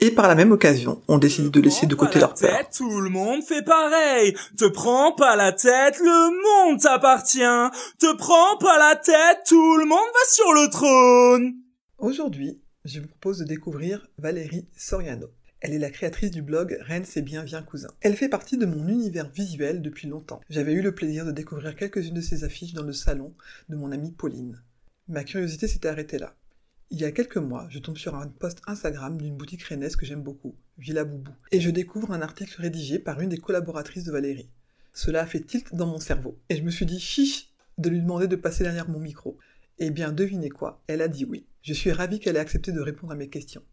Et par la même occasion, on décide de laisser de côté leur peur. Tout le monde fait pareil. Te prends pas la tête, le monde t'appartient. Te prends pas la tête, tout le monde va sur le trône. Aujourd'hui, je vous propose de découvrir Valérie Soriano. Elle est la créatrice du blog Rennes c'est bien viens cousin. Elle fait partie de mon univers visuel depuis longtemps. J'avais eu le plaisir de découvrir quelques-unes de ses affiches dans le salon de mon amie Pauline. Ma curiosité s'était arrêtée là. Il y a quelques mois, je tombe sur un post Instagram d'une boutique rennaise que j'aime beaucoup, Villa Boubou, et je découvre un article rédigé par une des collaboratrices de Valérie. Cela a fait tilt dans mon cerveau, et je me suis dit chiche de lui demander de passer derrière mon micro. Eh bien, devinez quoi, elle a dit oui. Je suis ravie qu'elle ait accepté de répondre à mes questions.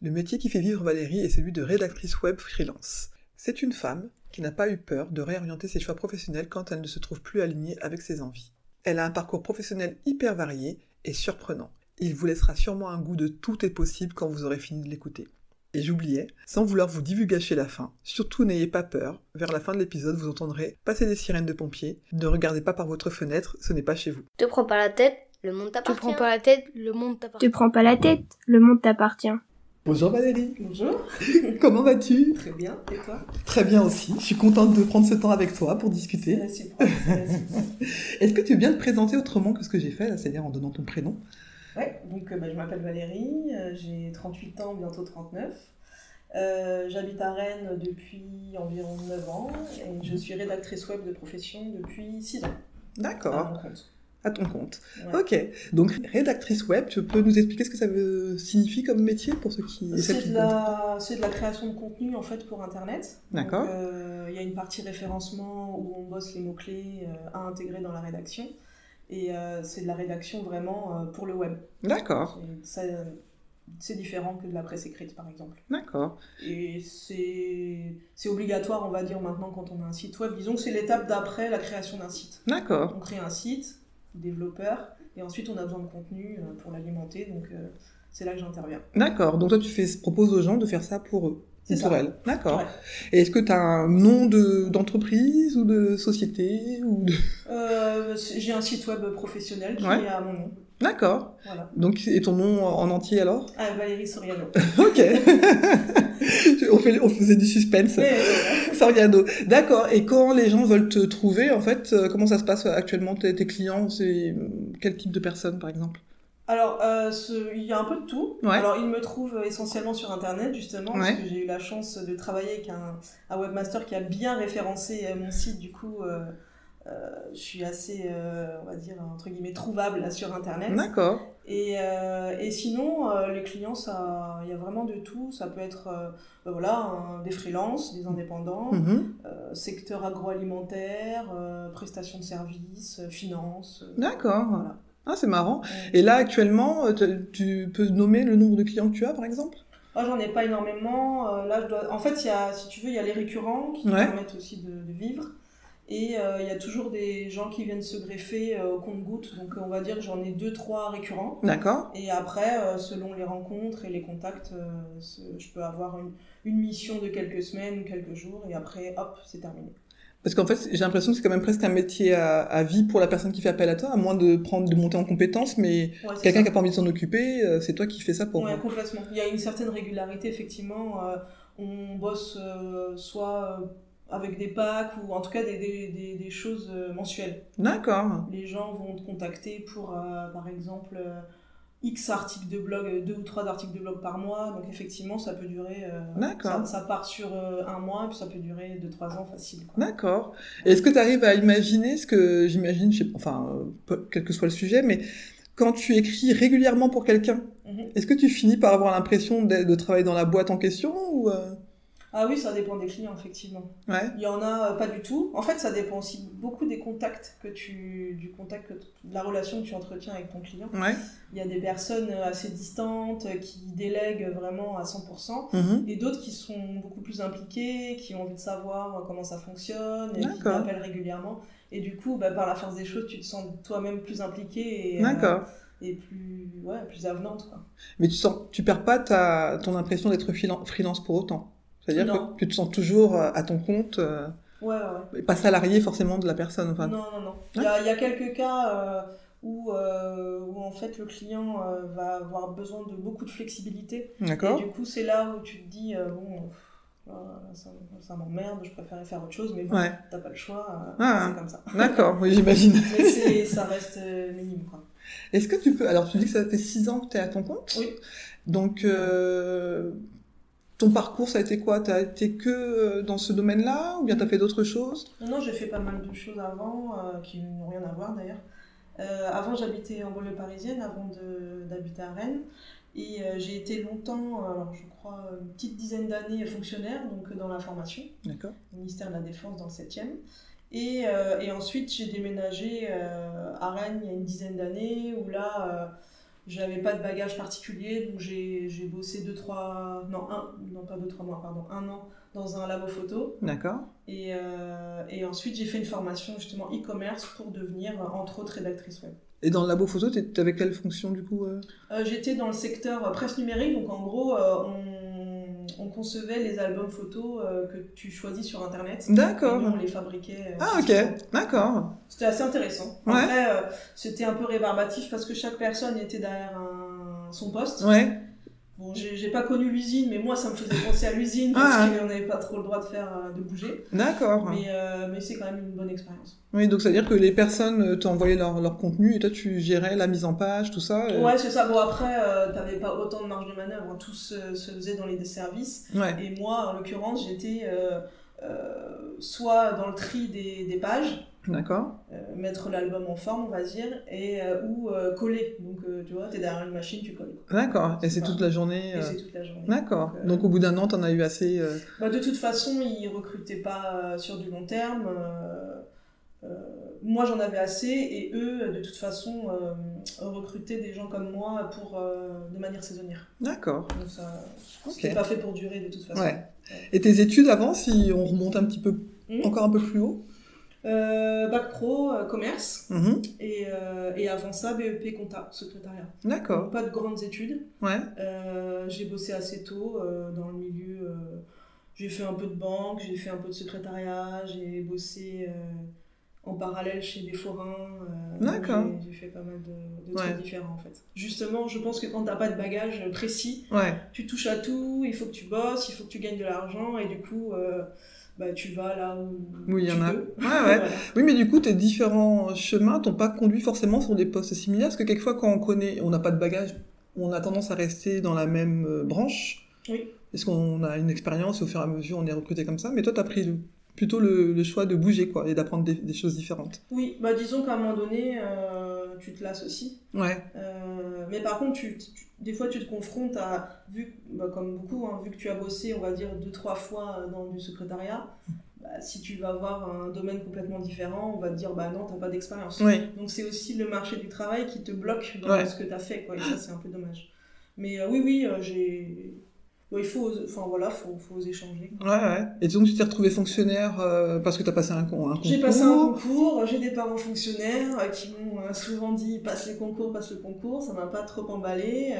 Le métier qui fait vivre Valérie est celui de rédactrice web freelance. C'est une femme qui n'a pas eu peur de réorienter ses choix professionnels quand elle ne se trouve plus alignée avec ses envies. Elle a un parcours professionnel hyper varié et surprenant. Il vous laissera sûrement un goût de tout est possible quand vous aurez fini de l'écouter. Et j'oubliais, sans vouloir vous divulgacher la fin, surtout n'ayez pas peur, vers la fin de l'épisode vous entendrez passer des sirènes de pompiers, ne regardez pas par votre fenêtre, ce n'est pas chez vous. Te prends pas la tête, le monde Te t'appartient. prends pas la tête, le monde t'appartient. Te prends pas la tête, le monde t'appartient. Bonjour Valérie, Bonjour, comment vas-tu? Très bien, et toi? Très bien aussi, je suis contente de prendre ce temps avec toi pour discuter. Est-ce que tu veux bien te présenter autrement que ce que j'ai fait, là, c'est-à-dire en donnant ton prénom? Ouais, donc euh, bah, je m'appelle Valérie, euh, j'ai 38 ans, bientôt 39. Euh, J'habite à Rennes depuis environ 9 ans et je suis rédactrice web de profession depuis 6 ans. D'accord, à ton compte. Ouais. Ok, donc rédactrice web, tu peux nous expliquer ce que ça veut, signifie comme métier pour ceux qui... C'est de, la, de la création de contenu en fait pour Internet. D'accord. euh, Il y a une partie référencement où on bosse les mots-clés euh, à intégrer dans la rédaction. Et euh, c'est de la rédaction vraiment euh, pour le web. D'accord, C'est- différent que de la presse écrite par exemple. d'accord. Et c'est c'est obligatoire, on va dire, maintenant quand on a un site web. Disons que c'est l'étape d'après la création d'un site. D'accord. On crée un site, développeur, et ensuite on a besoin de contenu euh, pour l'alimenter. Donc c'est là que j'interviens. D'accord. Donc toi, tu fais, proposes aux gens de faire ça pour eux. C'est ou pour ça. elles. D'accord. Ouais. Et est-ce que tu as un nom de, d'entreprise ou de société ou de... Euh, J'ai un site web professionnel qui Ouais. est à mon nom. D'accord. Voilà. Donc, et ton nom en entier alors? Ah, Valérie Soriano. Ok. on, fait, on faisait du suspense. Ouais. Soriano. D'accord. Et quand les gens veulent te trouver, en fait, euh, comment ça se passe actuellement? Tes, tes clients C'est euh, quel type de personnes, par exemple? Alors, euh, ce- il y a un peu de tout. Ouais. Alors, ils me trouvent essentiellement sur Internet, justement, Ouais. parce que j'ai eu la chance de travailler avec un, un webmaster qui a bien référencé euh, mon site. Du coup, euh, euh, je suis assez, on va dire, entre guillemets, trouvable là, sur Internet. D'accord. Et, et sinon, les clients, ça, il y a vraiment de tout. Ça peut être ben voilà, un- des freelances, des indépendants, Mhm. secteur agroalimentaire, prestations de services, finances. D'accord. voilà. Ah, c'est marrant. Et là, actuellement, euh, tu- peux nommer le nombre de clients que tu as, par exemple? Moi, j'en ai pas énormément. Euh, là, je dois... En fait, y a, si tu veux, il y a les récurrents qui Ouais. permettent aussi de, de vivre. Et euh, il y a toujours des gens qui viennent se greffer euh, au compte-goutte. Donc, on va dire que j'en ai deux, trois récurrents. D'accord. Et après, selon les rencontres et les contacts, je peux avoir une, une mission de quelques semaines ou quelques jours. Et après, hop, c'est terminé. Parce qu'en fait, j'ai l'impression que c'est quand même presque un métier à, à vie pour la personne qui fait appel à toi, à moins de prendre, de monter en compétences, mais Ouais, quelqu'un qui n'a pas envie de s'en occuper, euh, c'est toi qui fais ça pour moi. complètement. Il y a une certaine régularité, effectivement. Euh, on bosse euh, soit avec des packs ou en tout cas des, des, des, des choses mensuelles. D'accord. Les gens vont te contacter pour, par exemple, X articles de blog, euh, deux ou trois articles de blog par mois. Donc, effectivement, ça peut durer. euh, D'accord. ça, ça part sur euh, un mois et puis ça peut durer deux, trois ans facile. D'accord. Et Est-ce que tu arrives à imaginer ce que j'imagine, enfin, euh, quel que soit le sujet, mais quand tu écris régulièrement pour quelqu'un, Mhm. est-ce que tu finis par avoir l'impression de, de travailler dans la boîte en question ou euh, Ah oui, ça dépend des clients, effectivement. Ouais. Il y en a euh, pas du tout. En fait, ça dépend aussi beaucoup des contacts que tu, du contact, que, de la relation que tu entretiens avec ton client. Ouais. Il y a des personnes euh, assez distantes euh, qui délèguent vraiment à 100%. Mhm. Et d'autres qui sont beaucoup plus impliqués, qui ont envie de savoir comment ça fonctionne, et qui t'appellent régulièrement. Et du coup, bah, par la force des choses, tu te sens toi-même plus impliqué et, euh, plus, ouais, plus avenante. Quoi. Mais tu sens, tu perds pas ta, ton impression d'être freelance pour autant. C'est-à-dire que tu te sens toujours euh, à ton compte, euh, Ouais, ouais, et pas salarié forcément de la personne. Enfin, Non, non, non. Il y a, il y a quelques cas euh, où, euh, où en fait le client euh, va avoir besoin de beaucoup de flexibilité. Et D'accord. du coup, c'est là où tu te dis, bon, euh, ça, ça m'emmerde, je préférais faire autre chose, mais bon, Ouais. t'as pas le choix, Ah. c'est comme ça. D'accord, oui, j'imagine. Mais ça reste minime, quoi. Est-ce que tu peux. Alors, tu dis que ça fait six ans que tu es à ton compte. Oui. Donc, ton parcours, ça a été quoi? Tu as été que euh, dans ce domaine-là? Ou bien tu as fait d'autres choses? Non, j'ai fait pas mal de choses avant, euh, qui n'ont rien à voir d'ailleurs. Euh, avant, j'habitais en banlieue parisienne, avant d'habiter à Rennes. Et euh, j'ai été longtemps, alors je crois une petite dizaine d'années fonctionnaire, donc dans la formation, au ministère de la Défense dans le 7e. Et, et ensuite, j'ai déménagé à Rennes il y a une dizaine d'années, où là, j'avais pas de bagage particulier, donc j'ai j'ai bossé deux, trois, non, un, non pas deux, trois mois, pardon, un an dans un labo photo. D'accord. Et, euh, et ensuite, j'ai fait une formation justement e-commerce pour devenir, entre autres, rédactrice web. Et dans le labo photo, tu avais quelle fonction du coup euh? Euh, J'étais dans le secteur presse numérique, donc en gros, euh, on, on concevait les albums photos euh, que tu choisis sur Internet. D'accord. On les fabriquait. euh, Ah, ok. D'accord. C'était assez intéressant. Ouais. Après, euh, c'était un peu rébarbatif parce que chaque personne était derrière un- son poste. Ouais. Bon, j'ai pas connu l'usine, mais moi, ça me faisait penser à l'usine parce Ah. qu'on n'avait pas trop le droit de faire, euh, de bouger. D'accord. Mais, euh, mais c'est quand même une bonne expérience. Oui, donc ça veut dire que les personnes euh, t'envoyaient leur, leur contenu et toi tu gérais la mise en page, tout ça. euh, Ouais, c'est ça. Bon, après, euh, t'avais pas autant de marge de manœuvre. hein. Tout se, se faisait dans les services. Ouais. Et moi, en l'occurrence, j'étais euh, soit dans le tri des, des pages, D'accord. euh, mettre l'album en forme, on va dire, et, euh, ou euh, coller. Donc, tu vois, t'es derrière une machine, tu colles. D'accord. Et c'est toute la journée. Et c'est toute la journée. D'accord. Donc, Donc au bout d'un an, t'en as eu assez. Bah, de toute façon, ils recrutaient pas sur du long terme. moi, j'en avais assez, et eux, de toute façon, recrutaient des gens comme moi pour, de manière saisonnière. D'accord. Donc, ça, Ok. c'était pas fait pour durer, de toute façon. Ouais. Et tes études avant, si on remonte un petit peu, Mhm. encore un peu plus haut Euh, bac pro, euh, commerce, Mhm. et, euh, et avant ça, BEP compta, secrétariat. D'accord. Pas de grandes études. Ouais. J'ai bossé assez tôt dans le milieu. j'ai fait un peu de banque, j'ai fait un peu de secrétariat, j'ai bossé en parallèle chez des forains. D'accord. j'ai- fait pas mal de, de Ouais. trucs différents en fait. Justement, je pense que quand t'as pas de bagage précis, Ouais. tu touches à tout, il faut que tu bosses, il faut que tu gagnes de l'argent, et du coup, bah, tu vas là où, Oui, il y tu en a. peux. Ouais, ouais. Oui, mais du coup, tes différents chemins t'ont pas conduit forcément sur des postes similaires, parce que quelquefois, quand on connaît, on n'a pas de bagage, on a tendance à rester dans la même euh, branche. Oui. Parce qu'on a une expérience et au fur et à mesure, on est recruté comme ça? Mais toi, t'as pris le- plutôt le, le choix de bouger, quoi, et d'apprendre des, des choses différentes. Oui, bah disons qu'à un moment donné, euh, tu te lasses aussi. Ouais. Euh, mais par contre, tu, tu- des fois, tu te confrontes à, vu, bah, comme beaucoup, hein, vu que tu as bossé, on va dire, deux, trois fois dans du secrétariat, bah, si tu vas avoir un domaine complètement différent, on va te dire, bah non, t'as pas d'expérience. Oui. Donc c'est aussi le marché du travail qui te bloque dans Ouais. ce que tu as fait, quoi, et ça, c'est un peu dommage. Mais euh, oui, oui, j'ai... Il faut, enfin voilà, faut, faut oser changer. Ouais, ouais. Et donc, tu t'es retrouvé fonctionnaire euh, parce que t'as passé un, un concours J'ai passé un concours, j'ai des parents fonctionnaires euh, qui m'ont euh, souvent dit passe les concours, passe le concours, ça m'a pas trop emballé.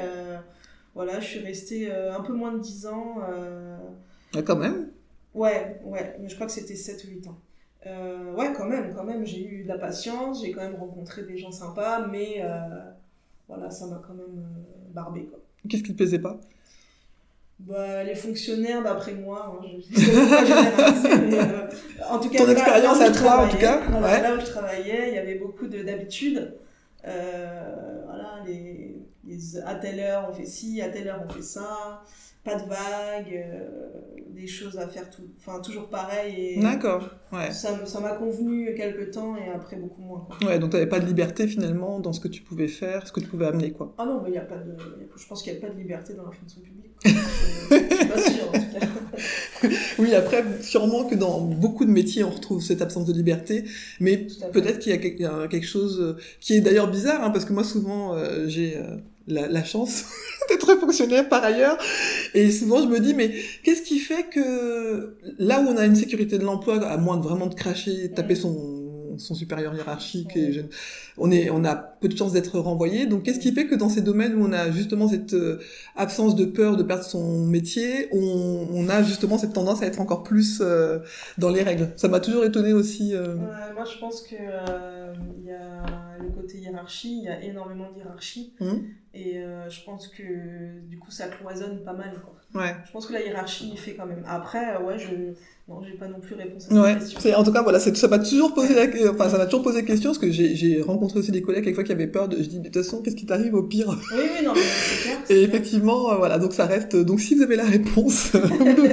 voilà, je suis restée un peu moins de 10 ans. Ouais, quand même. ouais, ouais, mais je crois que c'était 7 ou 8 ans. Ouais, quand même, quand même, j'ai eu de la patience, j'ai quand même rencontré des gens sympas, mais voilà, ça m'a quand même barbé quoi. Qu'est-ce qui te plaisait pas? Bah, les fonctionnaires, d'après moi, hein, je mais euh, en tout cas, Ton expérience à toi, en tout cas, voilà, ouais. Là où je travaillais, il y avait beaucoup de- d'habitudes. Euh, voilà, les, les, à telle heure on fait ci, à telle heure on fait ça. Pas de vagues, euh, des choses à faire tout, enfin toujours pareil. D'accord, ouais. Ça m'a convenu quelques temps et après beaucoup moins. Quoi. Ouais, donc t'avais pas de liberté finalement dans ce que tu pouvais faire, ce que tu pouvais amener, quoi. Ah non, mais il y a pas de, je pense qu'il n'y a pas de liberté dans la fonction publique. pas en tout cas. Oui, après, sûrement que dans beaucoup de métiers, on retrouve cette absence de liberté, mais peut-être qu'il y a quelque chose euh, qui est d'ailleurs bizarre, hein, parce que moi, souvent, euh, j'ai euh, la, la chance d'être fonctionnaire par ailleurs, et souvent, je me dis, mais qu'est-ce qui fait que là où on a une sécurité de l'emploi, à moins de vraiment de cracher, de taper Ouais. son son supérieur hiérarchique et je- on est on a peu de chances d'être renvoyé donc qu'est-ce qui fait que dans ces domaines où on a justement cette euh, absence de peur de perdre son métier, on, on a justement cette tendance à être encore plus euh, dans les règles? Ça m'a toujours étonné aussi. euh. Ouais, moi, je pense que il y a le côté hiérarchie, il y a énormément de hiérarchie, Mhm. et euh, je pense que du coup, ça cloisonne pas mal. Quoi. Ouais. Je pense que la hiérarchie, il fait quand même. Après, ouais, je non, j'ai pas non plus réponse à cette Ouais, question. en tout cas voilà, ça m'a toujours posé la, enfin ça m'a toujours posé question parce que j'ai j'ai rencontré aussi des collègues quelquefois qui avaient peur de, je dis de toute façon qu'est-ce qui t'arrive au pire? Oui, oui, non, mais c'est clair. c'est Et effectivement euh, voilà donc ça reste donc si vous avez la réponse vous, nous,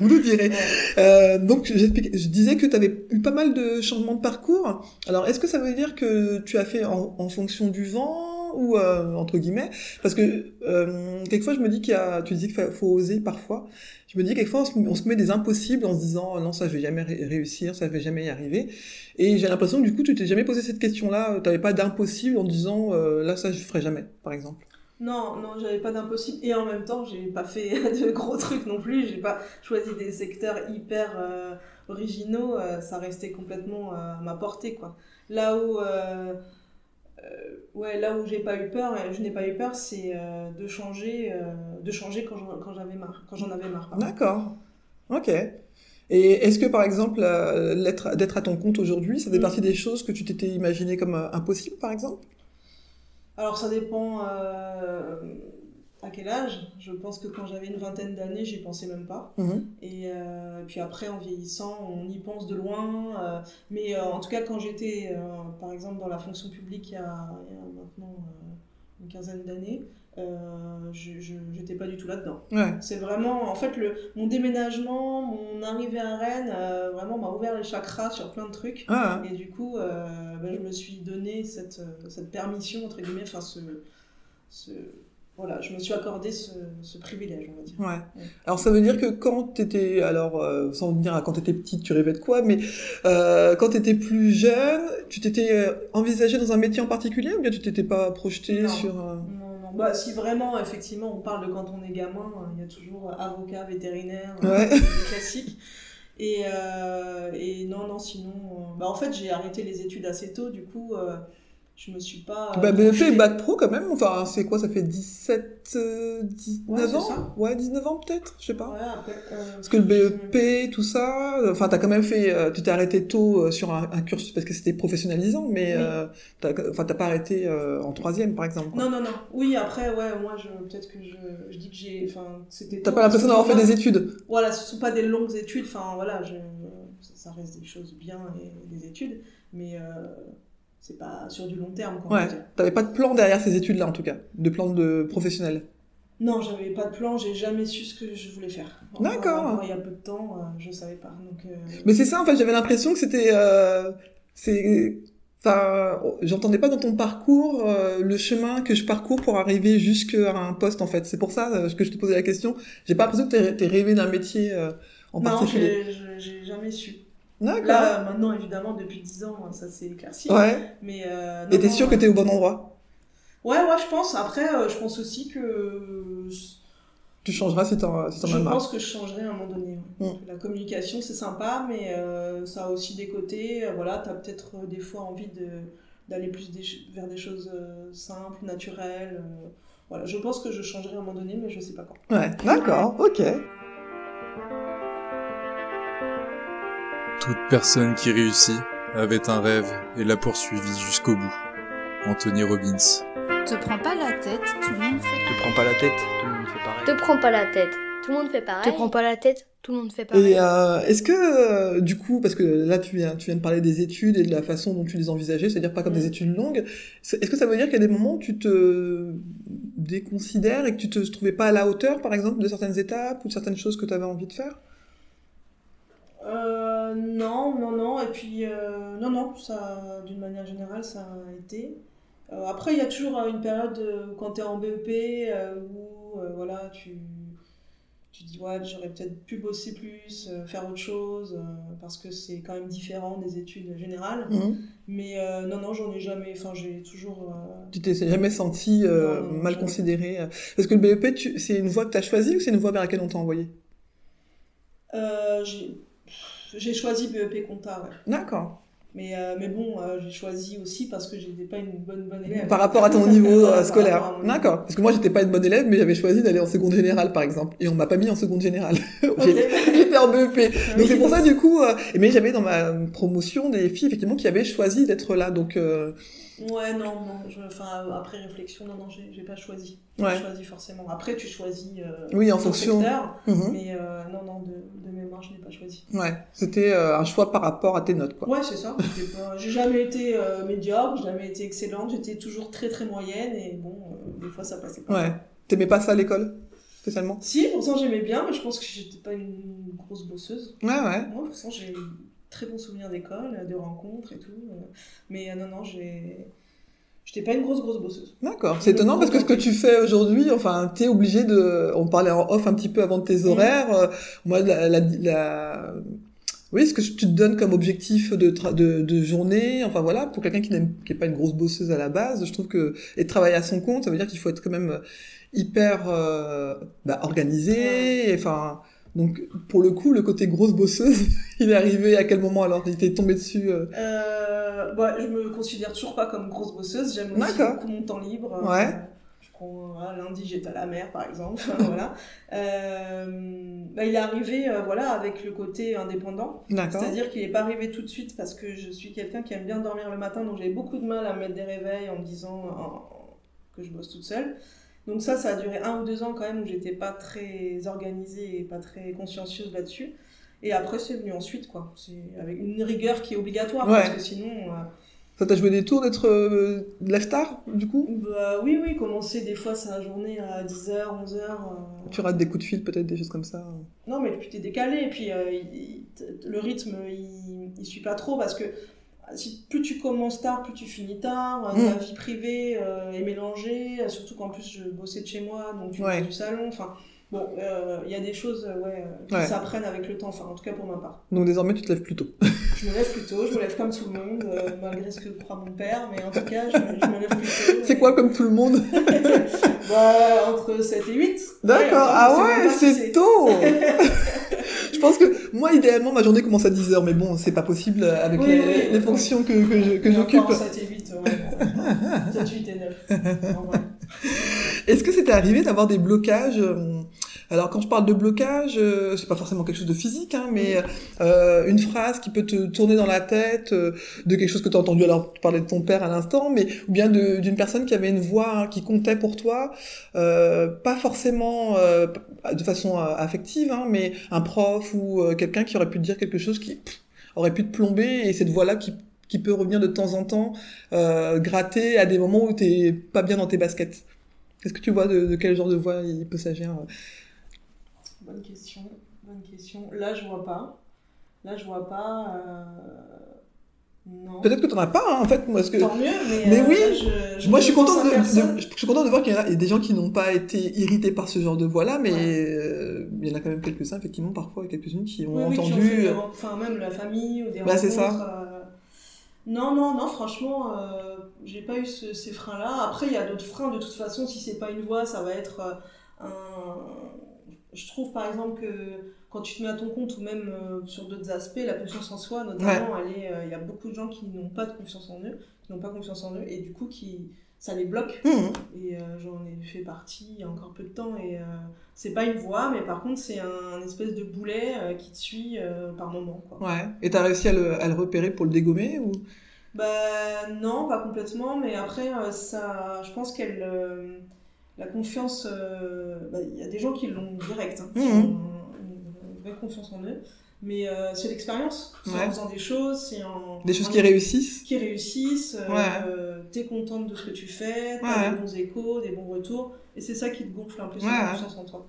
vous nous direz. Euh, donc j'explique- je disais que tu avais eu pas mal de changements de parcours. Alors est-ce que ça veut dire que tu as fait en, en fonction du vent ou euh, entre guillemets? Parce que euh, quelquefois je me dis qu'il y a, tu dis qu'il faut oser parfois. Je me dis quelquefois on se, met des impossibles en se disant non ça je vais jamais ré- réussir, ça je vais jamais y arriver. Et j'ai l'impression que du coup tu t'es jamais posé cette question-là. Tu n'avais pas d'impossible en disant euh, là ça je ferai jamais par exemple. Non, non, j'avais pas d'impossible. Et en même temps, j'ai pas fait de gros trucs non plus. J'ai pas choisi des secteurs hyper euh, originaux. euh, ça restait complètement à ma portée, quoi. Là où, ouais, là où j'ai pas eu peur, et je n'ai pas eu peur, c'est euh, de changer, euh, de changer quand j'en j'avais marre, quand j'en avais marre. D'accord. Ok. Et est-ce que par exemple euh, d'être à ton compte aujourd'hui, ça fait Mm. partie des choses que tu t'étais imaginé comme euh, impossible par exemple? Alors ça dépend euh, à quel âge? Je pense que quand j'avais une vingtaine d'années, j'y pensais même pas. Mhm. Et euh, puis après, en vieillissant, on y pense de loin. euh, mais euh, en tout cas, quand j'étais, par exemple, dans la fonction publique il y a, il y a maintenant une quinzaine d'années, je n'étais pas du tout là-dedans. Ouais. C'est vraiment, en fait, le, mon déménagement, mon arrivée à Rennes, vraiment m'a ouvert les chakras sur plein de trucs. Ah, Et du coup, ben, je me suis donné cette, cette permission, entre guillemets, enfin, ce, ce, voilà, je me suis accordé ce, ce privilège, on va dire. ouais. Alors ça veut dire que quand t'étais, alors euh, sans venir à quand t'étais petite, tu rêvais de quoi, mais euh, quand t'étais plus jeune, tu t'étais euh, envisagé dans un métier en particulier ou bien tu t'étais pas projeté sur euh, Non, non. Bah, si vraiment, effectivement, on parle de quand on est gamin, euh, il y a toujours euh, avocat, vétérinaire, Ouais. des classiques. Et, euh, et non, non, sinon. bah, en fait, j'ai arrêté les études assez tôt, du coup, je me suis pas. euh, bah, BEP bac pro quand même. Enfin c'est quoi Ça fait 17, euh, 19 Ouais, c'est ans. Ouais, 19 ans peut-être, je sais pas. Ouais, euh, Parce que le. BEP, tout ça, euh, enfin, t'as quand même fait, euh, tu t'es arrêté tôt euh, sur un, un cursus parce que c'était professionnalisant, mais Oui. euh, t'as, enfin, t'as pas arrêté euh, en troisième, par exemple. quoi. Non, non, non. Oui, après, ouais, moi, je, peut-être que je, je dis que j'ai. Enfin, c'était. T'as pas l'impression d'avoir fait des études. Voilà, ce sont pas des longues études. Enfin, voilà, je, ça, reste des choses bien et des études, mais euh, c'est pas sur du long terme, va Ouais. T'avais pas de plan derrière ces études-là, en tout cas, de plan de professionnel. Non, j'avais pas de plan, j'ai jamais su ce que je voulais faire. D'accord. Il y a peu de temps, euh, je savais pas. Donc, euh, Mais c'est ça, en fait, j'avais l'impression que c'était, euh, c'est, enfin, j'entendais pas dans ton parcours euh, le chemin que je parcours pour arriver jusqu'à un poste, en fait. C'est pour ça que je te posais la question. J'ai pas l'impression que t'es, rêvé d'un métier en non, particulier. j'ai j'ai jamais su. D'accord. Là, maintenant, évidemment, depuis 10 ans, ça s'est éclairci. Ouais. Mais, euh, Et t'es sûr que t'es au bon endroit? Ouais, ouais, je pense. Après, euh, je pense aussi que. Tu changeras si t'en, si Je as marre. pense que je changerai à un moment donné. Mm. La communication, c'est sympa, mais euh, ça a aussi des côtés. Euh, Voilà, t'as peut-être euh, des fois envie de d'aller plus des vers des choses euh, simples, naturelles. euh, voilà, je pense que je changerai à un moment donné, mais je sais pas quand. Ouais, d'accord, ok. Toute personne qui réussit avait un rêve et l'a poursuivi jusqu'au bout. Anthony Robbins. Te prends pas la tête, tout le monde fait. Te prends pas la tête, tout le monde fait pareil. Te prends pas la tête. Tout le monde fait pareil. Te prends pas la tête, tout le monde fait pareil. Et euh, est-ce que, euh, du coup, parce que là tu viens, tu viens de parler des études et de la façon dont tu les envisageais, c'est-à-dire pas comme des études longues, est-ce que ça veut dire qu'il y a des moments où tu te déconsidères et que tu te trouvais pas à la hauteur, par exemple, de certaines étapes ou de certaines choses que tu avais envie de faire? Euh, non, non, non. Et puis, euh, non, non, ça, d'une manière générale, ça a été. Euh, après, il y a toujours euh, une période quand tu es en BEP où, voilà, tu, tu dis, ouais, j'aurais peut-être pu bosser plus, faire autre chose, parce que c'est quand même différent des études générales. Mhm. Mais non, non, j'en ai jamais, enfin, j'ai toujours. Tu t'es jamais senti Non, non, mal jamais. considéré Parce que le BEP, tu- c'est une voie que tu as choisie ou c'est une voie vers laquelle on t'a envoyé? Euh, j'ai j'ai choisi BEP compta, ouais. D'accord. Mais, euh, mais bon, euh, j'ai choisi aussi parce que j'étais pas une bonne, bonne élève. Par rapport à ton niveau euh, scolaire. D'accord. Parce que moi, j'étais pas une bonne élève, mais j'avais choisi d'aller en seconde générale, par exemple. Et on m'a pas mis en seconde générale. J'étais en BEP. Donc c'est pour ça, du coup... euh, Mais j'avais dans ma promotion des filles, effectivement, qui avaient choisi d'être là. Donc, euh, Ouais, non, non. Je, enfin, après réflexion, non, non, j'ai pas choisi. J'ai Ouais. choisi forcément. Après, tu choisis. euh, Oui, en fonction. secteur, mhm. mais non, non, de, de mémoire, je n'ai pas choisi. ouais. C'était un choix par rapport à tes notes, quoi. Ouais, c'est ça. J'ai jamais été médiocre, j'ai jamais été excellente, j'étais toujours très très moyenne et bon, des fois ça passait pas. Ouais. T'aimais pas ça à l'école? Spécialement Si, pourtant j'aimais bien, mais je pense que j'étais pas une grosse bosseuse. Ouais, ouais. Moi, pourtant j'ai très bons souvenirs d'école, de rencontres et tout. euh, Mais euh, non, non, j'ai. J'étais pas une grosse grosse bosseuse. D'accord. C'est étonnant parce que ce que tu fais aujourd'hui, enfin, t'es obligé de. On parlait en off un petit peu avant de tes horaires. euh, moi, la, la, la- Oui, ce que tu te donnes comme objectif de, tra- de, de journée, enfin voilà, pour quelqu'un qui n'aime, qui est pas une grosse bosseuse à la base, je trouve que et travailler à son compte, ça veut dire qu'il faut être quand même hyper euh, bah, organisé. et, Enfin, donc pour le coup, le côté grosse bosseuse, il est arrivé à quel moment alors? Il t'est tombé dessus euh, Euh, bah, je me considère toujours pas comme grosse bosseuse. J'aime aussi beaucoup mon temps libre. Ouais. Euh, je prends lundi j'étais à la mer par exemple. voilà. Euh, bah, il est arrivé euh, voilà avec le côté indépendant. C'est-à-dire qu'il n'est pas arrivé tout de suite parce que je suis quelqu'un qui aime bien dormir le matin, donc j'avais beaucoup de mal à me mettre des réveils en me disant que je bosse toute seule. Donc ça, ça a duré un ou deux ans quand même où j'étais pas très organisée et pas très consciencieuse là-dessus. Et après, c'est venu ensuite, quoi. C'est avec une rigueur qui est obligatoire, Ouais. parce que sinon... euh, Ça t'a joué des tours d'être euh, lève-tard, du coup? Bah, oui, oui, commencer des fois sa journée à 10h, 11h... Tu rates des coups de fil, peut-être, des choses comme ça. Non, mais puis t'es décalé, et puis euh, il- le rythme, il, il suit pas trop, parce que si, plus tu commences tard, plus tu finis tard, euh, Mm. ta vie privée euh, est mélangée, euh, surtout qu'en plus je bossais de chez moi, donc tu Ouais. du salon, enfin... Bon, euh, il y a des choses euh, ouais, euh, qui Ouais. s'apprennent avec le temps, enfin en tout cas pour ma part. Donc désormais, tu te lèves plus tôt. Je me lève plus tôt, je me lève comme tout le monde, euh, malgré ce que croit mon père, mais en tout cas, je, me- je me lève plus tôt. C'est quoi comme tout le monde? Bah, entre 7 et 8. D'accord. Ouais, ah ouais, c'est tôt pense que moi, idéalement, ma journée commence à 10h, mais bon, c'est pas possible avec Oui, les, oui, les oui. fonctions que, que je- j'occupe. encore 7 et 8, ouais. 7, 8 et 9. En vrai. Est-ce que c'était arrivé d'avoir des blocages euh, Alors quand je parle de blocage, euh, c'est pas forcément quelque chose de physique, hein, mais euh, une phrase qui peut te tourner dans la tête euh, de quelque chose que tu as entendu. Alors tu parlais de ton père à l'instant, mais ou bien d'une personne qui avait une voix hein, qui comptait pour toi, euh, pas forcément euh, de façon euh, affective, hein, mais un prof ou quelqu'un qui aurait pu te dire quelque chose qui pff, aurait pu te plomber et cette voix-là qui qui peut revenir de temps en temps, euh, gratter à des moments où t'es pas bien dans tes baskets. Est-ce que tu vois de, de quel genre de voix il peut s'agir Bonne question. Bonne question. Là, je vois pas. Là, je vois pas. euh, Non. Peut-être que t'en as pas, hein, en fait. Parce que... Tant mieux, mais. Mais euh, oui, là, je, je Moi, je suis contente de, je suis contente de voir qu'il y, a des gens qui n'ont pas été irrités par ce genre de voix-là, mais euh, il y en a quand même quelques-uns, effectivement, parfois, et quelques-unes qui ont Oui, oui, qui ont entendu. des Enfin, même la famille ou des Bah, c'est ça. euh, Non, non, non, franchement, j'ai pas eu ce- ces freins-là. Après, il y a d'autres freins, de toute façon, si c'est pas une voix, ça va être un. Je trouve par exemple que quand tu te mets à ton compte ou même euh, sur d'autres aspects, la confiance en soi, notamment, euh, il y a beaucoup de gens qui n'ont pas de confiance en eux, qui n'ont pas confiance en eux, et du coup, qui, ça les bloque. hum, Et euh, j'en ai fait partie il y a encore peu de temps. Et c'est pas une voix, mais par contre, c'est un, espèce de boulet qui te suit par moment. Quoi. Ouais. Et t'as réussi à le, à le repérer pour le dégommer ou? Bah non, pas complètement, mais après, ça, je pense qu'elle. La confiance, euh, bah, il y a des gens qui l'ont direct, hein, qui Mhm. ont une vraie confiance en eux. Mais euh, c'est l'expérience. C'est Ouais. en faisant des choses, c'est en. Des choses en- qui réussissent. qui réussissent, euh, Ouais. t'es contente de ce que tu fais, t'as Ouais. des bons échos, des bons retours, et c'est ça qui te gonfle un peu, la confiance en toi.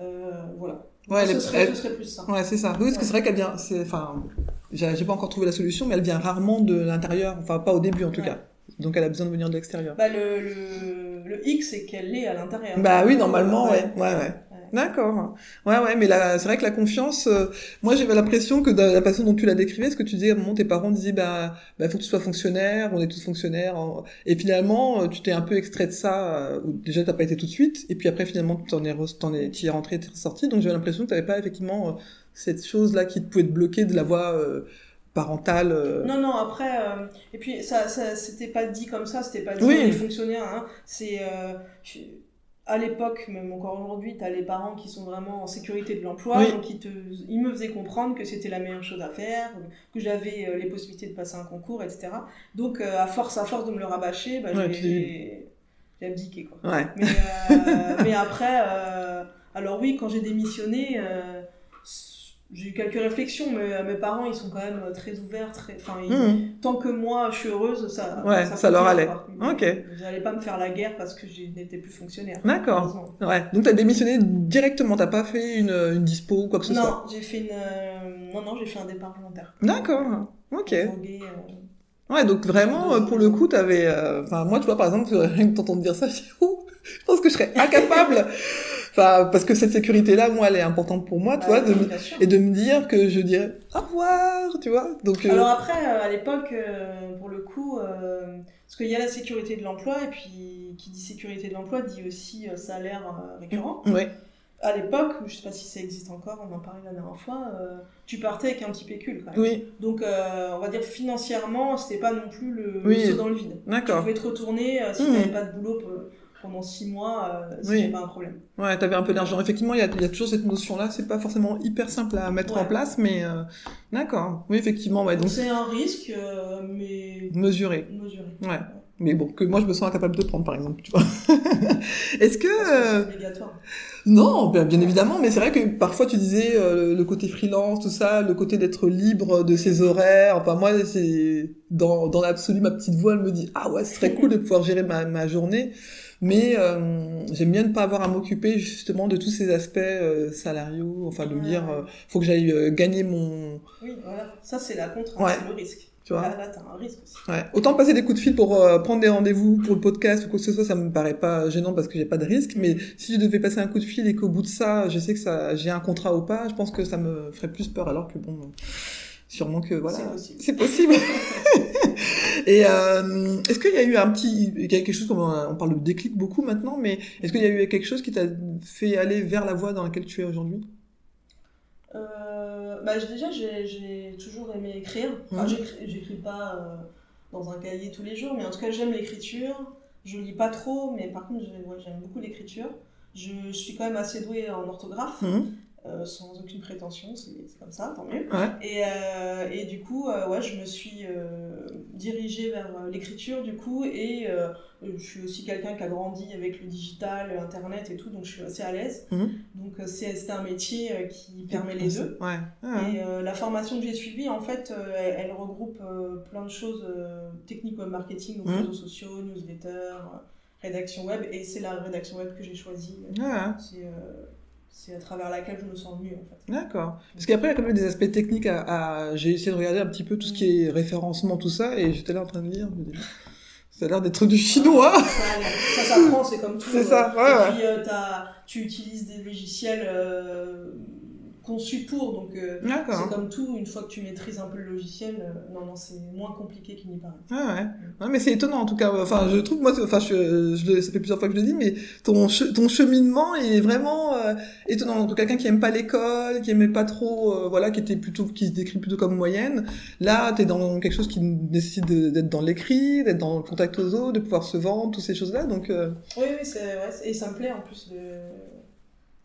Euh, voilà. Ouais, ce, elle est- serait, elle- ce serait plus ça. Ouais, c'est ça. Oui, parce que c'est vrai qu'elle vient. Enfin, j'ai pas encore trouvé la solution, mais elle vient rarement de l'intérieur. Enfin, pas au début en tout cas. Donc elle a besoin de venir de l'extérieur. Bah, le, le, le hic, c'est qu'elle est à l'intérieur. Bah oui, normalement, ouais. Ouais, ouais. Ouais. D'accord. Ouais, ouais, mais là, c'est vrai que la confiance, euh, moi j'avais l'impression que de la façon dont tu la décrivais, ce que tu disais, à un moment tes parents disaient, bah, bah, faut que tu sois fonctionnaire, on est tous fonctionnaires. hein. Et finalement, euh, tu t'es un peu extrait de ça, euh, déjà t'as pas été tout de suite, et puis après finalement tu t'en es, t'en es, t'y es rentré, t'es ressorti, donc j'avais l'impression que t'avais pas effectivement euh, cette chose-là qui te pouvait te bloquer de la voie euh, euh. Non, non, après, euh, et puis ça, ça c'était pas dit comme ça, c'était pas dit Oui. les fonctionnaires, hein. c'est. euh, à l'époque, même encore aujourd'hui, t'as les parents qui sont vraiment en sécurité de l'emploi, Oui. donc ils, te, ils me faisaient comprendre que c'était la meilleure chose à faire, que j'avais les possibilités de passer un concours, etc. Donc, à force, à force de me le rabâcher, bah, Ouais, j'ai- tu- abdiqué, quoi. Ouais. Mais, mais après, alors oui, quand j'ai démissionné, j'ai eu quelques réflexions, mais euh, mes parents, ils sont quand même très ouverts, très, enfin, ils- Mhm. tant que moi, je suis heureuse, ça, Ouais, ça leur allait. quoi. Ok. N'allez pas me faire la guerre parce que je n'étais plus fonctionnaire. D'accord. Ouais. Donc t'as démissionné directement, t'as pas fait une, une dispo ou quoi que ce soit? Non, j'ai fait une, euh, non, non, j'ai fait un départ volontaire. D'accord. Ok. Euh, Ouais, donc vraiment, euh, pour le coup, t'avais... euh, Enfin, moi, tu vois, par exemple, rien que t'entendre dire ça, je pense que je serais incapable. Enfin, parce que cette sécurité-là, moi, elle est importante pour moi, tu vois, bah, de et de me dire que je dirais au revoir, tu vois. Donc, euh, Alors après, euh, à l'époque, euh, pour le coup, parce qu'il y a la sécurité de l'emploi, et puis qui dit sécurité de l'emploi dit aussi salaire récurrent. ouais. À l'époque, je sais pas si ça existe encore, on en parlait la dernière fois, euh, tu partais avec un petit pécule quand même. Oui, Donc euh, on va dire financièrement, c'était pas non plus le, le Oui. saut dans le vide. Tu d'accord. pouvais te retourner euh, si Mhm. t'avais pas de boulot pendant six mois, euh, Oui. pas un problème. Ouais, t'avais un peu d'argent. Effectivement, il y a, il y a toujours cette notion-là. C'est pas forcément hyper simple à mettre Ouais. en place, mais euh, d'accord. Oui, effectivement, ouais. Donc c'est un risque, euh, mais mesuré. mesuré. Ouais. Mais bon, que moi, je me sens incapable de prendre, par exemple, tu vois. Est-ce que... Que euh, c'est obligatoire. Non, bien, bien évidemment, mais c'est vrai que parfois tu disais le côté freelance, tout ça, le côté d'être libre de ses horaires. Enfin, moi, c'est dans, dans l'absolu, ma petite voix, elle me dit ah ouais, ce serait cool de pouvoir gérer ma, ma journée, mais euh, j'aime bien ne pas avoir à m'occuper justement de tous ces aspects euh, salariaux. Enfin, de me dire euh, faut que j'aille euh, gagner mon, Oui, voilà. Ça, c'est la contrainte, Ouais. c'est le risque. tu vois. Là, là t'as un risque aussi. Ouais. Autant passer des coups de fil pour euh, prendre des rendez-vous pour le podcast ou quoi que ce soit, ça me paraît pas gênant parce que j'ai pas de risque. Mais si je devais passer un coup de fil et qu'au bout de ça, je sais que ça, j'ai un contrat ou pas, je pense que ça me ferait plus peur. Alors que bon, sûrement que voilà, C'est possible. possible. et euh, est-ce qu'il y a eu un petit, il y a quelque chose comme on, on parle de déclic beaucoup maintenant, mais est-ce qu'il y a eu quelque chose qui t'a fait aller vers la voie dans laquelle tu es aujourd'hui? Euh, bah, déjà, j'ai toujours aimé écrire. Enfin, Mhm. j'écris- pas euh, dans un cahier tous les jours, mais en tout cas, j'aime l'écriture. Je lis pas trop, mais par contre, ouais, j'aime beaucoup l'écriture. Je, je suis quand même assez douée en orthographe, Mhm. Euh, sans aucune prétention, c'est comme ça, tant mieux. Ouais. Et, euh, et du coup, euh, ouais, je me suis dirigée vers l'écriture, du coup, et je suis aussi quelqu'un qui a grandi avec le digital, Internet et tout, donc je suis assez à l'aise. Mhm. Donc c'est un métier qui permet les deux. Ouais. Ah, Et la formation que j'ai suivie, en fait, elle, elle regroupe plein de choses techniques web marketing, donc Mhm. réseaux sociaux, newsletter, euh, rédaction web, et c'est la rédaction web que j'ai choisie. ah. Euh, c'est à travers laquelle je me sens mieux, en fait. D'accord. Parce qu'après, il y a quand même des aspects techniques à, à- J'ai essayé de regarder un petit peu tout ce qui est référencement, tout ça, et j'étais là en train de lire. Ça a l'air d'être du chinois. Ça, ça s'apprend, c'est comme tout. C'est ça, euh, ouais, Et puis, euh, tu utilises des logiciels euh, conçus pour, donc euh, c'est comme tout, une fois que tu maîtrises un peu le logiciel, euh, non, non, c'est moins compliqué qu'il n'y paraît. Ah ouais. Ouais, mais c'est étonnant en tout cas. Enfin, je trouve moi, enfin, je, ça fait plusieurs fois que je le dis, mais ton che- ton cheminement est vraiment euh, étonnant. Donc quelqu'un qui aime pas l'école, qui aimait pas trop, euh, voilà, qui était plutôt, qui se décrit plutôt comme moyenne. Là, t'es dans quelque chose qui nécessite d'être dans l'écrit, d'être dans le contact aux autres, de pouvoir se vendre, toutes ces choses-là. Donc euh, Oui, oui, c'est, ouais, c'est- et ça me plaît en plus de.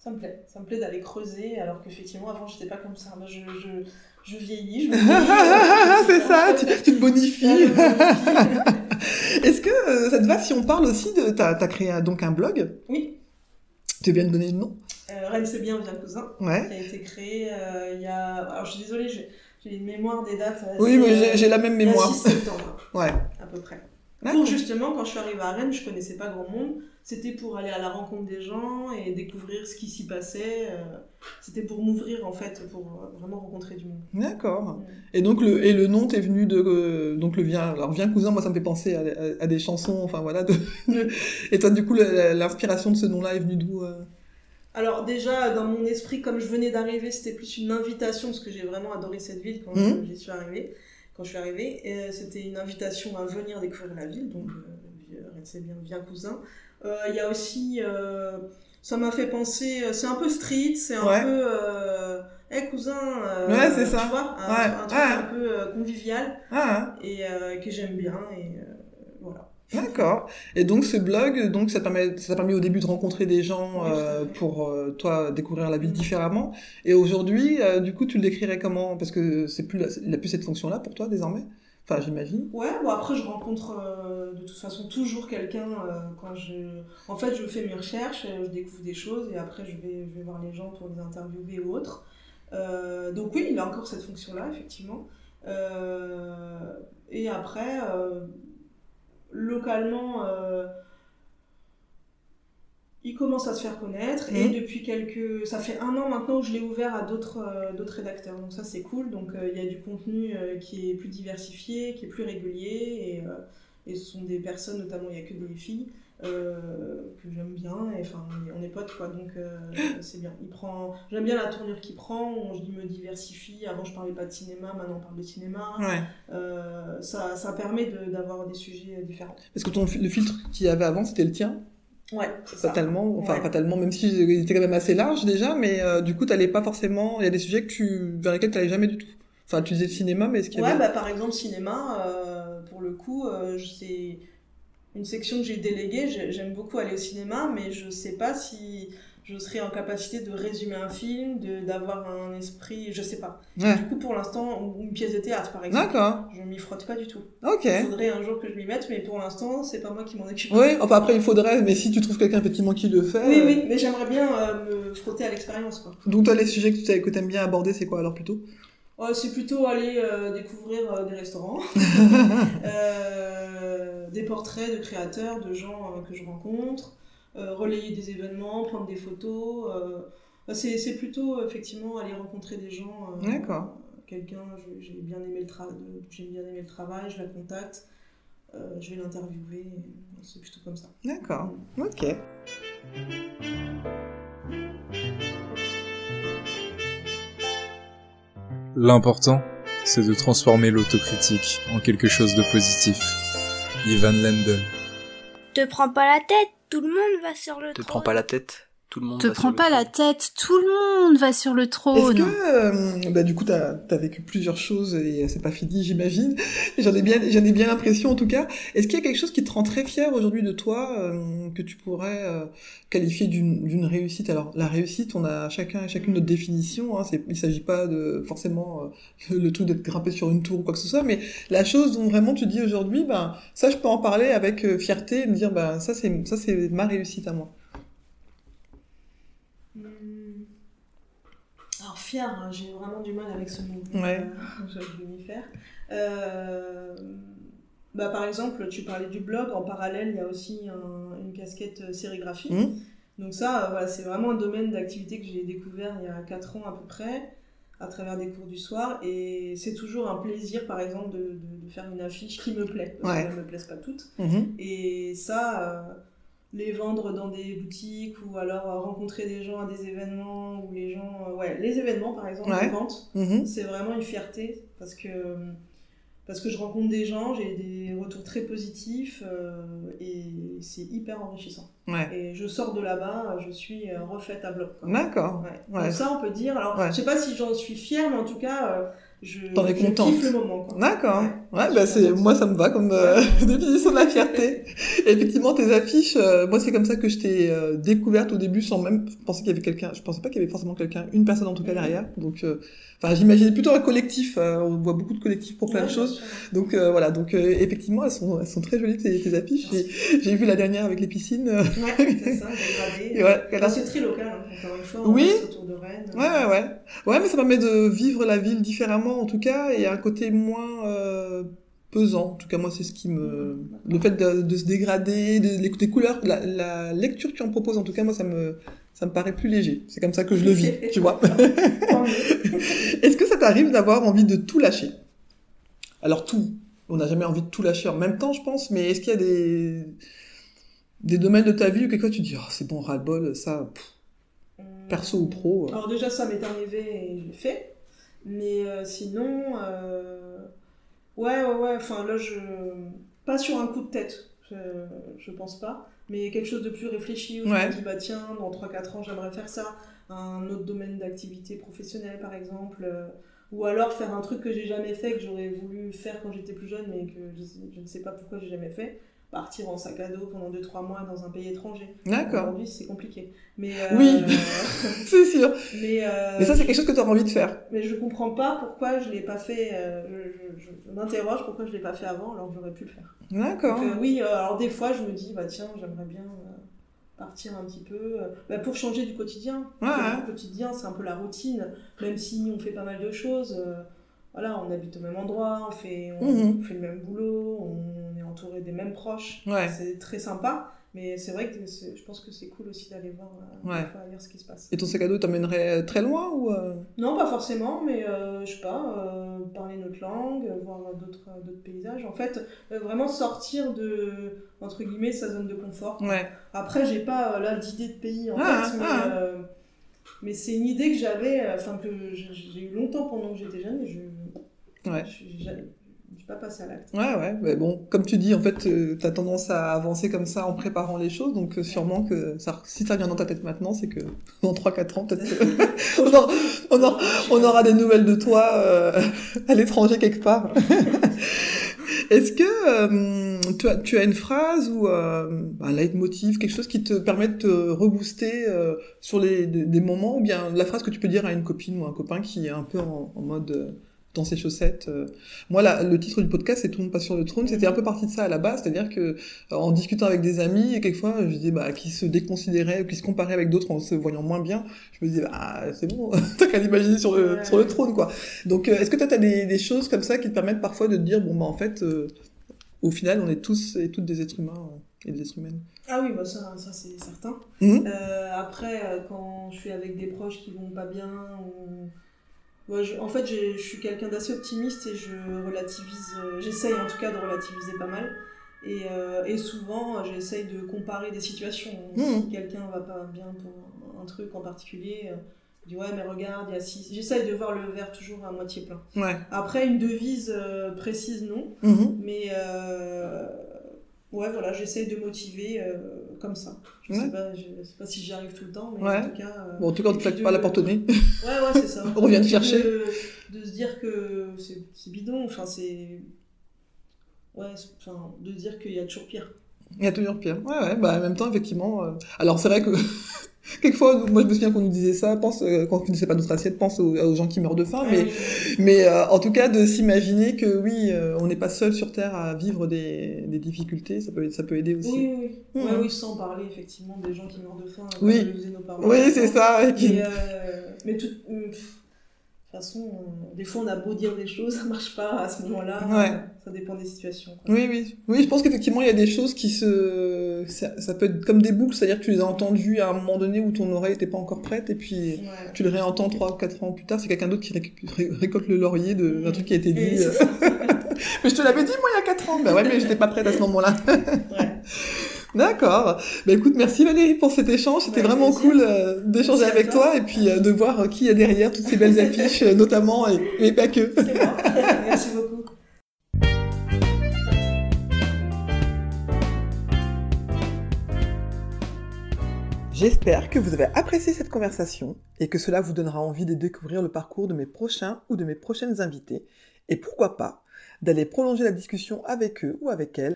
Ça me plaît. Ça me plaît d'aller creuser, alors qu'effectivement, avant, j'étais pas comme ça. Moi, je, je, je vieillis, je me vieillis, c'est ça, tu, tu te bonifies. Est-ce que euh, ça te va si on parle aussi de... T'as as créé un- donc un blog? Oui. Tu veux bien me donner le nom? Euh, Rennes c'est bien, bien cousin. Ouais. Qui a été créé euh, il y a. Alors je suis désolée, j'ai une mémoire des dates. assez, Oui, mais j'ai- euh, la même mémoire. Il y a 6 septembre, Ouais. à peu près. Pour justement, quand je suis arrivée à Rennes, je connaissais pas grand monde. C'était pour aller à la rencontre des gens et découvrir ce qui s'y passait. euh, C'était pour m'ouvrir en fait, pour euh, vraiment rencontrer du monde. D'accord. Et donc le et le nom t'es venu de euh, donc le vient alors vient cousin moi ça me fait penser à, à- à des chansons enfin voilà de, de- et toi du coup l'inspiration de ce nom-là est venue d'où euh? Alors déjà, dans mon esprit, comme je venais d'arriver, c'était plus une invitation, parce que j'ai vraiment adoré cette ville quand Mhm. j'y suis arrivée. Quand je suis arrivée, euh, c'était une invitation à venir découvrir la ville, donc euh, c'est bien, bien cousin. Euh, Il y a aussi, euh, ça m'a fait penser, euh, c'est un peu street, c'est un Ouais. peu, euh, hey cousin, euh, Ouais, c'est ça. tu vois, un, Ouais, un truc ouais. un peu euh, convivial Ah et euh, que j'aime bien, et euh. D'accord. Et donc ce blog donc ça permet ça t'a permis au début de rencontrer des gens euh, pour euh, toi découvrir la ville différemment et aujourd'hui euh, du coup tu le décrirais comment? Parce que c'est plus la- il a plus cette fonction là pour toi désormais? Enfin j'imagine. Ouais, bon après je rencontre de toute façon toujours quelqu'un quand je... En fait je fais mes recherches, je découvre des choses et après je vais, je vais voir les gens pour les interviewer ou autres. Euh, donc oui, il a encore cette fonction-là, effectivement. Et après, localement, euh, il commence à se faire connaître et Mhm. depuis quelques... Ça fait un an maintenant où je l'ai ouvert à d'autres euh, d'autres rédacteurs, donc ça c'est cool. Donc euh, il y a du contenu qui est plus diversifié, qui est plus régulier et, ce sont des personnes, notamment il n'y a que des filles, euh, que j'aime bien et enfin on est, potes quoi donc euh, c'est bien. Il prend... J'aime bien la tournure qu'il prend, on, je me diversifie. Avant je parlais pas de cinéma, maintenant on parle de cinéma. Ouais. Euh, ça, ça permet de- d'avoir des sujets différents. Parce que ton le filtre qu'il y avait avant c'était le tien Ouais, fatalement, enfin Ouais. fatalement, même si il était quand même assez large déjà, mais euh, du coup, t'allais pas forcément. Il y a des sujets que tu vers lesquels t'allais jamais du tout. Enfin, tu disais cinéma, mais est-ce qu'il y Ouais, avait bah, par exemple, cinéma, euh, pour le coup, euh, c'est une section que j'ai déléguée. J'ai- J'aime beaucoup aller au cinéma, mais je sais pas si je serais en capacité de résumer un film, d'avoir un esprit, je sais pas. Ouais. Du coup, pour l'instant, une pièce de théâtre, par exemple. D'accord. Je m'y frotte pas du tout. Ok. Il faudrait un jour que je m'y mette, mais pour l'instant, c'est pas moi qui m'en occupe. Oui, enfin après il faudrait, mais si tu trouves quelqu'un effectivement qui le fait. Oui, euh, oui, mais j'aimerais bien euh, me frotter à l'expérience, quoi. Donc toi les sujets que tu que t'aimes bien aborder, c'est quoi alors plutôt? Ouais, c'est plutôt aller euh, découvrir euh, des restaurants, euh, des portraits de créateurs, de gens euh, que je rencontre, euh, relayer des événements, prendre des photos. euh, c'est, c'est plutôt effectivement aller rencontrer des gens. euh, D'accord. Quelqu'un, j'ai bien aimé le tra- bien aimé le travail, je la contacte, euh, je vais l'interviewer. C'est plutôt comme ça. D'accord. Ok. L'important, c'est de transformer l'autocritique en quelque chose de positif. Ivan Lendl. Te prends pas la tête, tout le monde va sur le Te trône. prends pas la tête, tout le monde Te prends pas la tête, tout le monde va sur le Est-ce trône. que, euh, bah, du coup, t'as as vécu plusieurs choses et c'est pas fini, j'imagine. J'en ai bien, j'en ai bien l'impression en tout cas. Est-ce qu'il y a quelque chose qui te rend très fier aujourd'hui de toi, euh, que tu pourrais euh, qualifier d'une d'une réussite? Alors, la réussite, on a chacun et chacune notre définition. Hein, c'est, il s'agit pas de forcément euh, le truc d'être grimpé sur une tour ou quoi que ce soit, mais la chose dont vraiment tu dis aujourd'hui, ben ça, je peux en parler avec euh, fierté et me dire, ben ça, c'est ça, c'est ma réussite à moi. Hmm. Fier, hein, j'ai vraiment du mal avec ce mot. Ouais. Euh, je vais m'y faire. Euh, bah, par exemple, tu parlais du blog. En parallèle, il y a aussi un- une casquette euh, sérigraphie. Mhm. Donc ça, euh, voilà, c'est vraiment un domaine d'activité que j'ai découvert il y a 4 ans à peu près, à travers des cours du soir. Et c'est toujours un plaisir, par exemple, de, de- de faire une affiche qui me plaît. Parce Ouais. qu'elles ne me plaisent pas toutes. Mhm. Et ça, les vendre dans des boutiques ou alors euh, rencontrer des gens à des événements ou les gens. euh, ouais, les événements par exemple, Ouais. les ventes, Mhm. c'est vraiment une fierté parce que, parce que je rencontre des gens, j'ai des retours très positifs euh, et c'est hyper enrichissant. Ouais. Et je sors de là-bas, je suis euh, refaite à bloc. D'accord. Ouais. Ça, on peut dire. Alors, je sais pas si j'en suis fière, mais en tout cas, euh, je, T'en es je kiffe le moment. D'accord. Ouais. Bah c'est moi ça me va comme euh, définition de la fierté. Et effectivement, tes affiches, euh, moi c'est comme ça que je t'ai euh, découverte au début sans même penser qu'il y avait quelqu'un. Je pensais pas qu'il y avait forcément quelqu'un, une personne en tout cas derrière. Donc, euh, enfin, j'imaginais plutôt un collectif. euh, on voit beaucoup de collectifs pour plein de choses. Donc euh, voilà. Donc euh, effectivement, elles sont elles sont très jolies tes, tes affiches. J'ai vu la dernière avec les piscines. Ouais, c'est ça, dégradé. Ouais, c'est très local, hein, encore une fois. Oui. autour de Rennes. Ouais, ouais, ouais. Ouais, mais ça permet de vivre la ville différemment, en tout cas, et un côté moins euh, pesant. En tout cas, moi, c'est ce qui me... Le fait de, de se dégrader, de, les, des couleurs, la, la lecture que tu en proposes, en tout cas, moi, ça me, ça me paraît plus léger. C'est comme ça que je le vis, tu vois. Est-ce que ça t'arrive d'avoir envie de tout lâcher? Alors, tout. On n'a jamais envie de tout lâcher en même temps, je pense, mais est-ce qu'il y a des... des domaines de ta vie où quelquefois tu dis, oh, c'est bon, ras-le-bol, ça, pff, perso ou pro euh. Alors déjà, ça m'est arrivé et je l'ai fait. Mais euh, sinon, euh, ouais, ouais, ouais, enfin là, je... Pas sur un coup de tête, je, je pense pas. Mais quelque chose de plus réfléchi, où je Ouais. me dis, bah tiens, dans 3-4 ans, j'aimerais faire ça. Un autre domaine d'activité professionnelle, par exemple. euh, ou alors faire un truc que j'ai jamais fait, que j'aurais voulu faire quand j'étais plus jeune, mais que je, je ne sais pas pourquoi j'ai jamais fait. Partir en sac à dos pendant 2-3 mois dans un pays étranger. D'accord. Aujourd'hui, c'est compliqué. Mais, euh, Oui. C'est sûr. mais, euh, Mais ça, c'est quelque chose que tu auras envie de faire. mais je comprends pas pourquoi je l'ai pas fait. euh, je, je- je m'interroge pourquoi je l'ai pas fait avant alors que j'aurais pu le faire. D'accord. Euh, oui, alors des fois je me dis bah tiens j'aimerais bien partir un petit peu bah, pour changer du quotidien. Ouais. Le quotidien c'est un peu la routine, même si on fait pas mal de choses. voilà, on habite au même endroit, on fait, on, Mhm. on fait le même boulot, on entouré des mêmes proches. Ouais. C'est très sympa, mais c'est vrai que je pense que c'est cool aussi d'aller voir euh, Ouais. ailleurs ce qui se passe. Et ton sac à dos t'emmènerait très loin ou euh, Non, pas forcément, mais euh, je sais pas, euh, parler notre langue, euh, voir d'autres euh, paysages. En fait, euh, vraiment sortir de, entre guillemets, sa zone de confort. Ouais. Après, j'ai pas euh, là d'idée de pays en Ah, tête, mais, ah. euh, mais c'est une idée que j'avais, euh, enfin, que j'ai j'ai eu longtemps pendant que j'étais jeune et je Ouais. je pas passée à l'acte. Ouais, ouais. Mais bon, comme tu dis, en fait, tu t'as tendance à avancer comme ça en préparant les choses, donc euh, sûrement que si ça vient dans ta tête maintenant, c'est que dans 3-4 ans, peut-être on, aura, des nouvelles de toi euh, à l'étranger quelque part. Est-ce que euh, tu, as, tu as une phrase ou euh, un leitmotiv, quelque chose qui te permet de te rebooster euh, sur les, des, moments, ou bien la phrase que tu peux dire à une copine ou un copain qui est un peu en, mode euh, dans ses chaussettes euh. Moi, là, le titre du podcast, c'est Tout le monde passe sur le trône. C'était un peu parti de ça à la base, c'est-à-dire que euh, en discutant avec des amis, et quelquefois, je disais bah, qui se déconsidéraient, ou qui se comparaient avec d'autres en se voyant moins bien, je me disais bah c'est bon, t'as qu'à l'imaginer sur le Ouais. sur le trône quoi. Donc, euh, est-ce que toi, t'as des, des choses comme ça qui te permettent parfois de te dire bon bah en fait, euh, au final, on est tous et toutes des êtres humains et des êtres humaines? Ah oui, bah ça, ça c'est certain. Mhm. Euh, après, quand je suis avec des proches qui vont pas bien, ou... Je- en fait, je suis quelqu'un d'assez optimiste et je relativise, euh, j'essaye en tout cas de relativiser pas mal. Et, euh, et souvent, j'essaye de comparer des situations. Mhm. Si quelqu'un va pas bien pour un truc en particulier, je dis ouais, mais regarde, il y a six. J'essaye de voir le verre toujours à moitié plein. Ouais. Après, une devise euh, précise, non. Mhm. Mais euh, ouais, voilà, j'essaye de motiver euh, comme ça. Je Ouais. sais pas, je sais pas si j'y arrive tout le temps, mais Ouais. en tout cas. euh, Bon, en tout cas, on puis claque de- pas la porte au nez. Ouais, ouais, c'est ça. On revient te chercher. De, de se dire que c'est bidon, enfin, c'est. Ouais, enfin, de se dire qu'il y a toujours pire. Il y a toujours pire. Ouais, ouais, bah en même temps, effectivement. euh, Alors, c'est vrai que quelquefois, moi, je me souviens qu'on nous disait ça, pense, euh, quand on finissait pas notre assiette, pense aux, aux gens qui meurent de faim, mais, mais euh, en tout cas, de s'imaginer que oui, euh, on n'est pas seul sur Terre à vivre des, des difficultés, ça peut, ça peut aider aussi. Oui, oui, oui. Ouais, oui, sans parler effectivement des gens qui meurent de faim, Oui. nos parents. Oui, c'est ça. qui- Mais, mais tout, toute façon, des fois on a beau dire des choses, ça marche pas à ce moment-là. Ouais. euh, Ça dépend des situations. quoi. Oui, oui. Oui, je pense qu'effectivement, il y a des choses qui se... Ça, ça peut être comme des boucles, c'est-à-dire que tu les as entendues à un moment donné où ton oreille n'était pas encore prête, et puis Ouais. tu le réentends 3 ou 4 ans plus tard, c'est quelqu'un d'autre qui ré- récolte le laurier de- d'un truc qui a été dit. Mais je te l'avais dit, moi, il y a 4 ans. Bah ouais, mais j'étais pas prête à ce moment-là. Ouais. D'accord. Bah écoute, merci Valérie pour cet échange. C'était Avec vraiment plaisir. cool euh, d'échanger avec toi. toi et puis euh, de voir euh, qui y a derrière toutes ces belles affiches, notamment, et, et pas que. Merci beaucoup. J'espère que vous avez apprécié cette conversation et que cela vous donnera envie de découvrir le parcours de mes prochains ou de mes prochaines invités et pourquoi pas d'aller prolonger la discussion avec eux ou avec elles